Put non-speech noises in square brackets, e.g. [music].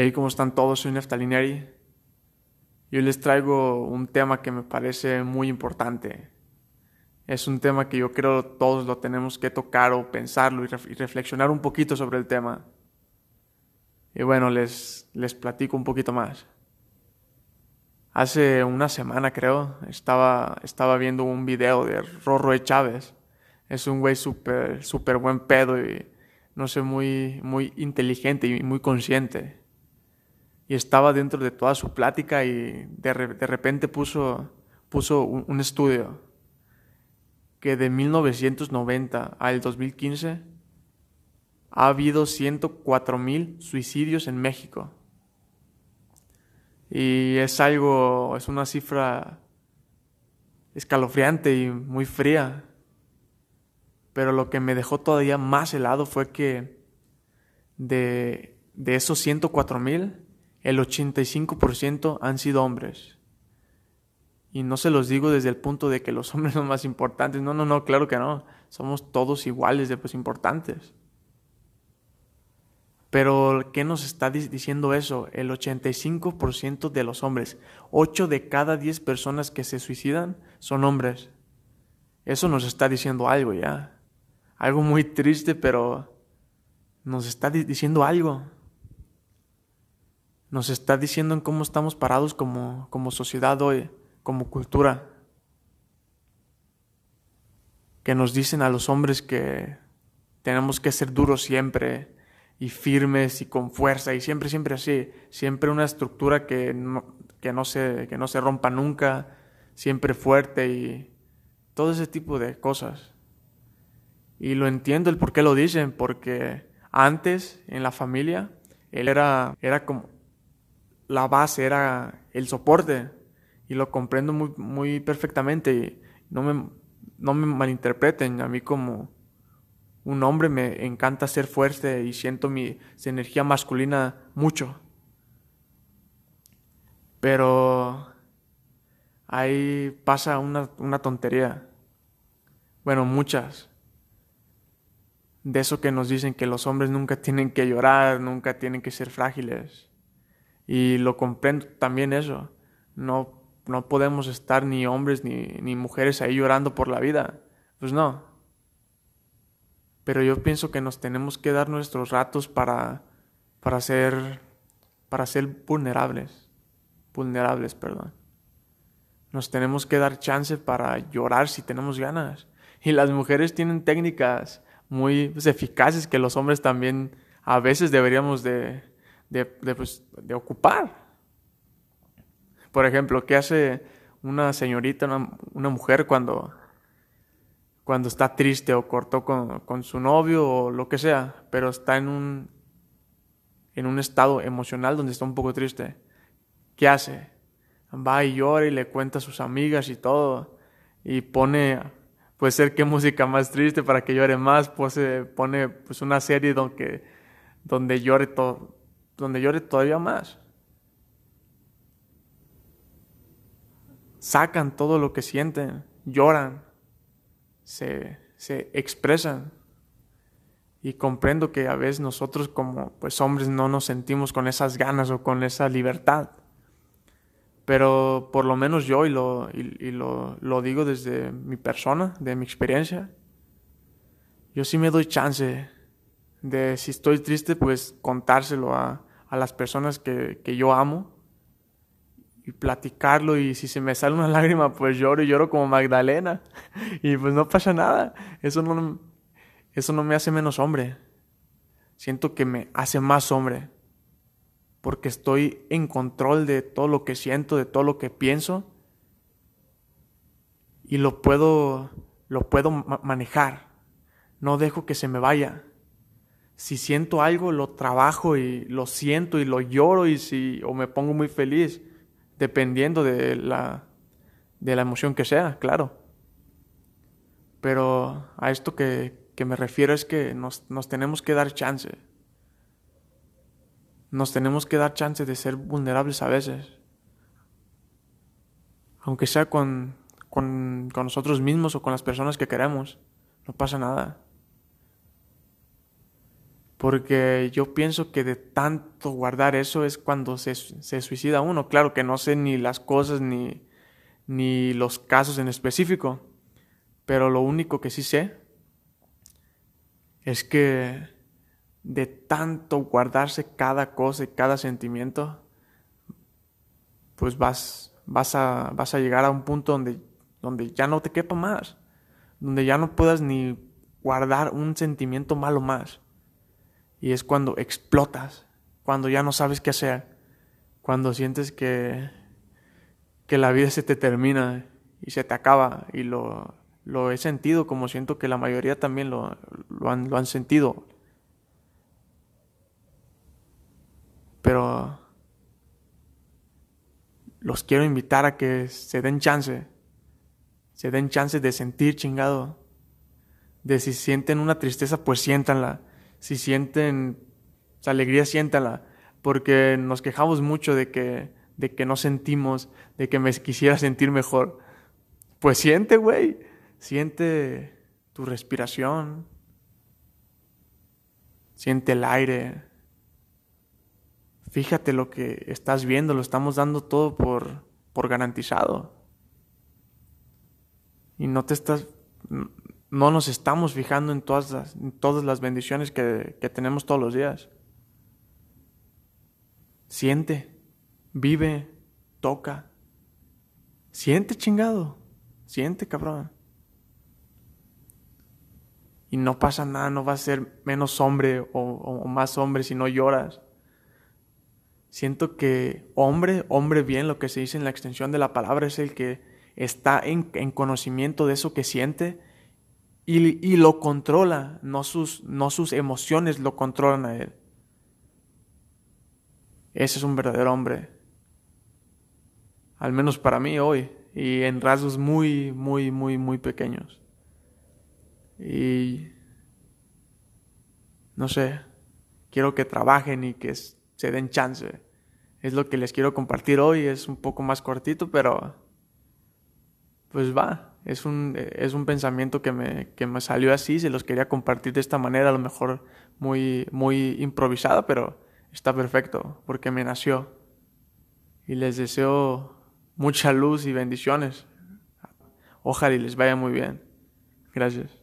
Hey, ¿cómo están todos? Soy Neftalinieri. Y hoy les traigo un tema que me parece muy importante. Es un tema que yo creo todos lo tenemos que tocar o pensarlo y, reflexionar un poquito sobre el tema. Y bueno, les, les platico un poquito más. Hace una semana creo, estaba, estaba viendo un video de Rorroe Chávez. Es un güey súper, súper buen pedo y no sé, muy, muy inteligente y muy consciente y estaba dentro de toda su plática y de, repente puso, puso un, estudio que de 1990 al 2015 ha habido 104 mil suicidios en México. Y es algo, es una cifra escalofriante y muy fría. Pero lo que me dejó todavía más helado fue que de, de esos 104 mil, el 85% han sido hombres. Y no se los digo desde el punto de que los [laughs] hombres son más importantes. No, no, no, claro que no. Somos todos iguales de pues importantes. Pero ¿qué nos está diciendo eso? El 85% de los hombres, 8 de cada 10 personas que se suicidan son hombres. Eso nos está diciendo algo ya. Algo muy triste, pero nos está diciendo algo nos está diciendo en cómo estamos parados como, como sociedad hoy, como cultura. Que nos dicen a los hombres que tenemos que ser duros siempre y firmes y con fuerza y siempre, siempre así. Siempre una estructura que no, que no, se, que no se rompa nunca, siempre fuerte y todo ese tipo de cosas. Y lo entiendo el por qué lo dicen, porque antes en la familia él era, era como la base, era el soporte. Y lo comprendo muy, muy perfectamente. No me, no me malinterpreten. A mí como un hombre me encanta ser fuerte y siento mi energía masculina mucho. Pero ahí pasa una, una tontería. Bueno, muchas. De eso que nos dicen que los hombres nunca tienen que llorar, nunca tienen que ser frágiles. Y lo comprendo también eso. No, no podemos estar ni hombres ni, ni mujeres ahí llorando por la vida. Pues no. Pero yo pienso que nos tenemos que dar nuestros ratos para, para ser, para ser vulnerables. Vulnerables, perdón. Nos tenemos que dar chance para llorar si tenemos ganas. Y las mujeres tienen técnicas muy eficaces que los hombres también a veces deberíamos de, de, pues, de ocupar. Por ejemplo, ¿qué hace una señorita, una, mujer cuando, cuando está triste o cortó con, con, su novio o lo que sea, pero está en un, en un estado emocional donde está un poco triste? ¿Qué hace? Va y llora y le cuenta a sus amigas y todo. Y pone, puede ser qué música más triste para que llore más. Pues, pone pues una serie donde, donde llore todo, donde llore todavía más. Sacan todo lo que sienten, lloran, se, se expresan. Y comprendo que a veces nosotros como pues hombres no nos sentimos con esas ganas o con esa libertad. Pero por lo menos yo, y lo, y, lo, lo digo desde mi persona, de mi experiencia, yo sí me doy chance de si estoy triste, pues contárselo a, a las personas que, yo amo y platicarlo y si se me sale una [laughs] lágrima pues lloro y lloro como Magdalena [laughs] y pues no pasa nada. Eso no, eso no me hace menos hombre. Siento que me hace más hombre porque estoy en control de todo lo que siento, de todo lo que pienso y lo puedo, lo puedo manejar. No dejo que se me vaya si siento algo, lo trabajo y lo siento y lo lloro y si, o me pongo muy feliz, dependiendo de la, de la emoción que sea, claro. Pero a esto que, que me refiero es que nos, nos, tenemos que dar chance. Nos tenemos que dar chance de ser vulnerables a veces. Aunque sea con, con, con nosotros mismos o con las personas que queremos. No pasa nada. Porque yo pienso que de tanto guardar eso es cuando se, se suicida uno. Claro que no sé ni las cosas ni, ni los casos en específico. Pero lo único que sí sé es que de tanto guardarse cada cosa y cada sentimiento, pues vas, vas, a, vas a llegar a un punto donde, donde ya no te quepa más, donde ya no puedas ni guardar un sentimiento malo más. Y es cuando explotas, cuando ya no sabes qué hacer, cuando sientes que, que la vida se te termina y se te acaba. Y lo, lo he sentido como siento que la mayoría también lo, lo, han, lo han sentido. Pero los quiero invitar a que se den chance, se den chance de sentir chingado, de si sienten una tristeza, pues siéntanla si sienten alegría, siéntala, porque nos quejamos mucho de que, de que no sentimos, de que me quisiera sentir mejor. Pues siente, güey, siente tu respiración, siente el aire. Fíjate lo que estás viendo, lo estamos dando todo por, por garantizado. Y no te estás, no nos estamos fijando en todas las, todas las bendiciones que, que tenemos todos los días. Siente, vive, toca. Siente chingado, siente cabrón. Y no pasa nada, no vas a ser menos hombre o, o, más hombre si no lloras. Siento que hombre, hombre bien, lo que se dice en la extensión de la palabra, es el que está en, en conocimiento de eso que siente y, lo controla, no sus, no sus emociones lo controlan a él. Ese es un verdadero hombre. Al menos para mí hoy. Y en rasgos muy, muy, muy, muy pequeños. Y... No sé. Quiero que trabajen y que se den chance. Es lo que les quiero compartir hoy. Es un poco más cortito, pero... Pues va es un, es un pensamiento que me, que me salió así, se los quería compartir de esta manera, a lo mejor muy, muy improvisada, pero está perfecto porque me nació. Y les deseo mucha luz y bendiciones. Ojalá y les vaya muy bien. Gracias.